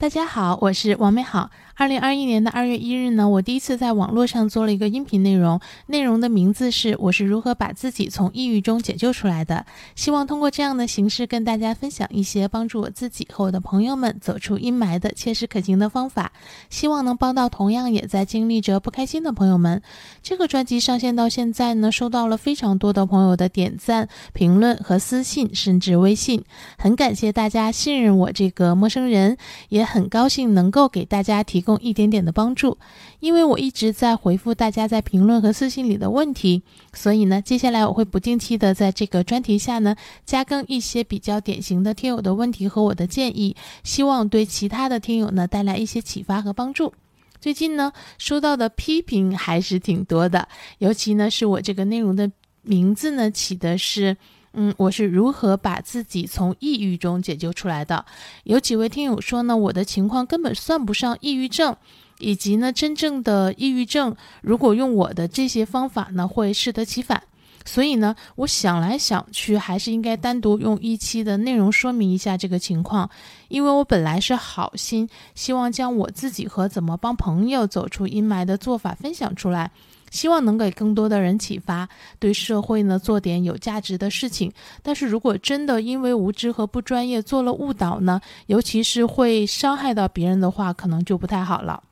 大家好，我是王美好。二零二一年的二月一日呢，我第一次在网络上做了一个音频内容，内容的名字是“我是如何把自己从抑郁中解救出来的”。希望通过这样的形式跟大家分享一些帮助我自己和我的朋友们走出阴霾的切实可行的方法，希望能帮到同样也在经历着不开心的朋友们。这个专辑上线到现在呢，收到了非常多的朋友的点赞、评论和私信，甚至微信，很感谢大家信任我这个陌生人，也。很高兴能够给大家提供一点点的帮助，因为我一直在回复大家在评论和私信里的问题，所以呢，接下来我会不定期的在这个专题下呢加更一些比较典型的听友的问题和我的建议，希望对其他的听友呢带来一些启发和帮助。最近呢，收到的批评还是挺多的，尤其呢是我这个内容的名字呢起的是。嗯，我是如何把自己从抑郁中解救出来的？有几位听友说呢，我的情况根本算不上抑郁症，以及呢，真正的抑郁症，如果用我的这些方法呢，会适得其反。所以呢，我想来想去，还是应该单独用一期的内容说明一下这个情况，因为我本来是好心，希望将我自己和怎么帮朋友走出阴霾的做法分享出来。希望能给更多的人启发，对社会呢做点有价值的事情。但是如果真的因为无知和不专业做了误导呢，尤其是会伤害到别人的话，可能就不太好了。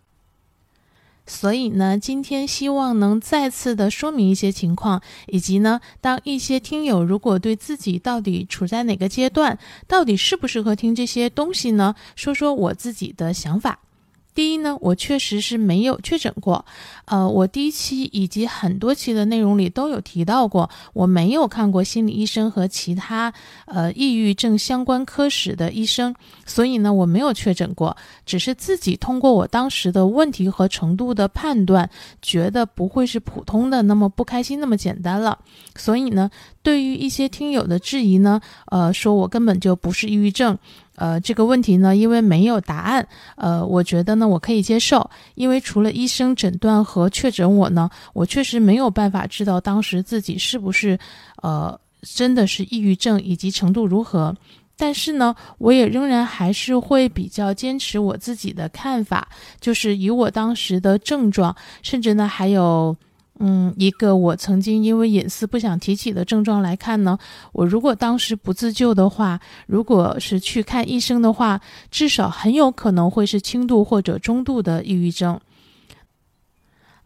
所以呢，今天希望能再次的说明一些情况，以及呢，当一些听友如果对自己到底处在哪个阶段，到底适不适合听这些东西呢，说说我自己的想法。第一呢，我确实是没有确诊过，呃，我第一期以及很多期的内容里都有提到过，我没有看过心理医生和其他呃抑郁症相关科室的医生，所以呢，我没有确诊过，只是自己通过我当时的问题和程度的判断，觉得不会是普通的那么不开心那么简单了，所以呢，对于一些听友的质疑呢，呃，说我根本就不是抑郁症。呃，这个问题呢，因为没有答案，呃，我觉得呢，我可以接受，因为除了医生诊断和确诊我呢，我确实没有办法知道当时自己是不是，呃，真的是抑郁症以及程度如何。但是呢，我也仍然还是会比较坚持我自己的看法，就是以我当时的症状，甚至呢还有。嗯，一个我曾经因为隐私不想提起的症状来看呢，我如果当时不自救的话，如果是去看医生的话，至少很有可能会是轻度或者中度的抑郁症。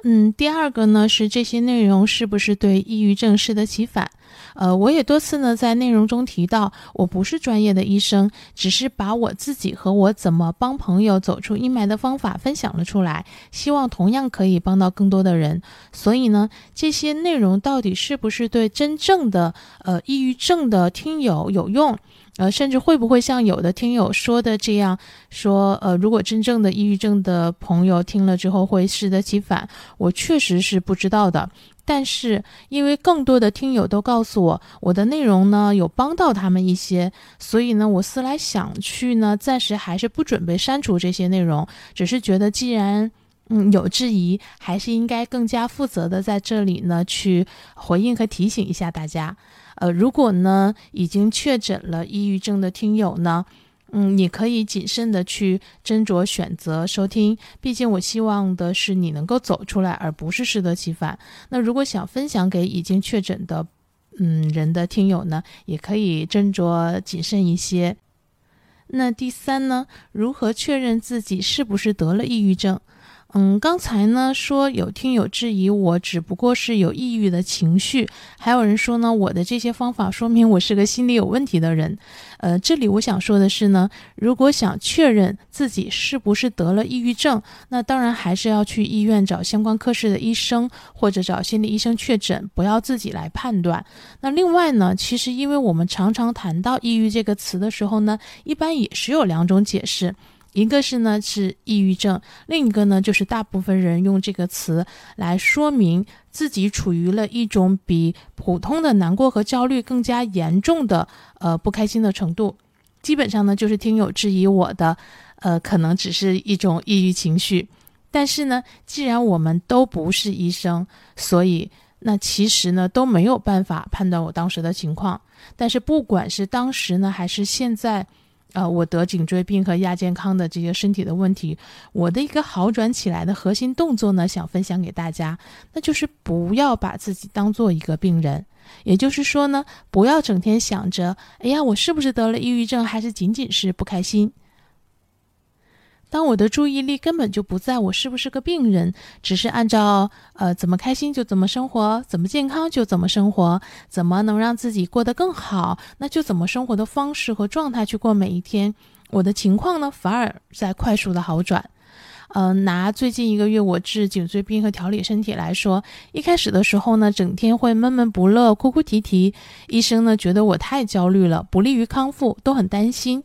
嗯，第二个呢是这些内容是不是对抑郁症适得其反？呃，我也多次呢在内容中提到，我不是专业的医生，只是把我自己和我怎么帮朋友走出阴霾的方法分享了出来，希望同样可以帮到更多的人。所以呢，这些内容到底是不是对真正的呃抑郁症的听友有用？呃，甚至会不会像有的听友说的这样说？呃，如果真正的抑郁症的朋友听了之后会适得其反，我确实是不知道的。但是因为更多的听友都告诉我，我的内容呢有帮到他们一些，所以呢，我思来想去呢，暂时还是不准备删除这些内容，只是觉得既然嗯有质疑，还是应该更加负责的在这里呢去回应和提醒一下大家。呃，如果呢已经确诊了抑郁症的听友呢，嗯，你可以谨慎的去斟酌选择收听，毕竟我希望的是你能够走出来，而不是适得其反。那如果想分享给已经确诊的嗯人的听友呢，也可以斟酌谨慎一些。那第三呢，如何确认自己是不是得了抑郁症？嗯，刚才呢说有听友质疑我只不过是有抑郁的情绪，还有人说呢我的这些方法说明我是个心理有问题的人。呃，这里我想说的是呢，如果想确认自己是不是得了抑郁症，那当然还是要去医院找相关科室的医生或者找心理医生确诊，不要自己来判断。那另外呢，其实因为我们常常谈到抑郁这个词的时候呢，一般也是有两种解释。一个是呢是抑郁症，另一个呢就是大部分人用这个词来说明自己处于了一种比普通的难过和焦虑更加严重的呃不开心的程度。基本上呢就是听友质疑我的，呃可能只是一种抑郁情绪。但是呢，既然我们都不是医生，所以那其实呢都没有办法判断我当时的情况。但是不管是当时呢还是现在。呃，我得颈椎病和亚健康的这些身体的问题，我的一个好转起来的核心动作呢，想分享给大家，那就是不要把自己当做一个病人。也就是说呢，不要整天想着，哎呀，我是不是得了抑郁症，还是仅仅是不开心。当我的注意力根本就不在我是不是个病人，只是按照呃怎么开心就怎么生活，怎么健康就怎么生活，怎么能让自己过得更好，那就怎么生活的方式和状态去过每一天。我的情况呢，反而在快速的好转。嗯，拿最近一个月我治颈椎病和调理身体来说，一开始的时候呢，整天会闷闷不乐、哭哭啼啼，医生呢觉得我太焦虑了，不利于康复，都很担心。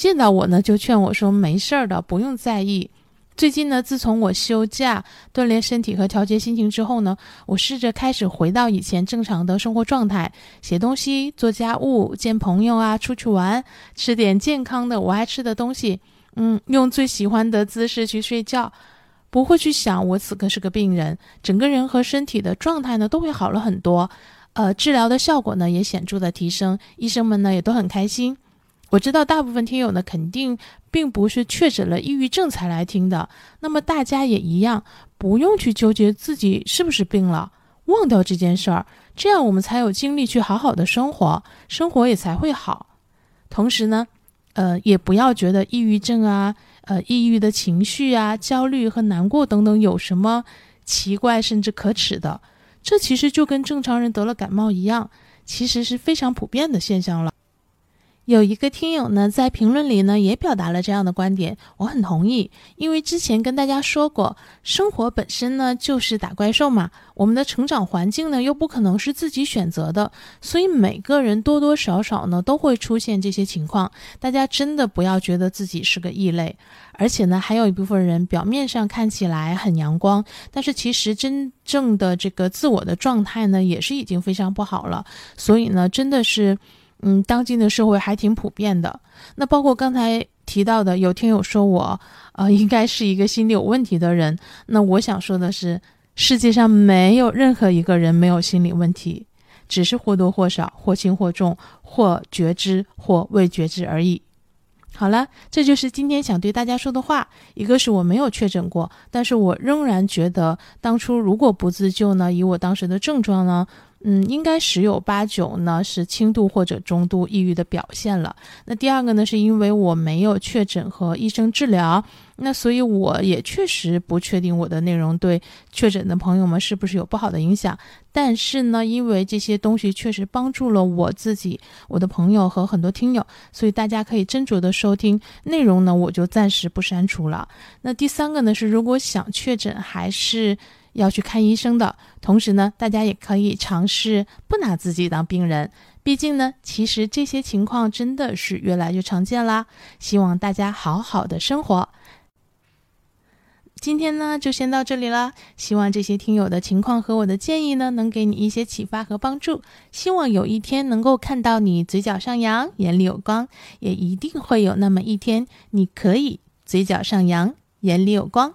见到我呢，就劝我说：“没事儿的，不用在意。”最近呢，自从我休假锻炼身体和调节心情之后呢，我试着开始回到以前正常的生活状态，写东西、做家务、见朋友啊，出去玩，吃点健康的我爱吃的东西，嗯，用最喜欢的姿势去睡觉，不会去想我此刻是个病人，整个人和身体的状态呢都会好了很多，呃，治疗的效果呢也显著的提升，医生们呢也都很开心。我知道大部分听友呢，肯定并不是确诊了抑郁症才来听的。那么大家也一样，不用去纠结自己是不是病了，忘掉这件事儿，这样我们才有精力去好好的生活，生活也才会好。同时呢，呃，也不要觉得抑郁症啊，呃，抑郁的情绪啊，焦虑和难过等等有什么奇怪甚至可耻的。这其实就跟正常人得了感冒一样，其实是非常普遍的现象了。有一个听友呢，在评论里呢也表达了这样的观点，我很同意。因为之前跟大家说过，生活本身呢就是打怪兽嘛，我们的成长环境呢又不可能是自己选择的，所以每个人多多少少呢都会出现这些情况。大家真的不要觉得自己是个异类，而且呢，还有一部分人表面上看起来很阳光，但是其实真正的这个自我的状态呢也是已经非常不好了。所以呢，真的是。嗯，当今的社会还挺普遍的。那包括刚才提到的，有听友说我，呃，应该是一个心理有问题的人。那我想说的是，世界上没有任何一个人没有心理问题，只是或多或少、或轻或重、或觉知或未觉知而已。好了，这就是今天想对大家说的话。一个是我没有确诊过，但是我仍然觉得，当初如果不自救呢，以我当时的症状呢。嗯，应该十有八九呢是轻度或者中度抑郁的表现了。那第二个呢，是因为我没有确诊和医生治疗，那所以我也确实不确定我的内容对确诊的朋友们是不是有不好的影响。但是呢，因为这些东西确实帮助了我自己、我的朋友和很多听友，所以大家可以斟酌的收听内容呢，我就暂时不删除了。那第三个呢，是如果想确诊还是。要去看医生的同时呢，大家也可以尝试不拿自己当病人。毕竟呢，其实这些情况真的是越来越常见啦。希望大家好好的生活。今天呢，就先到这里了。希望这些听友的情况和我的建议呢，能给你一些启发和帮助。希望有一天能够看到你嘴角上扬，眼里有光。也一定会有那么一天，你可以嘴角上扬，眼里有光。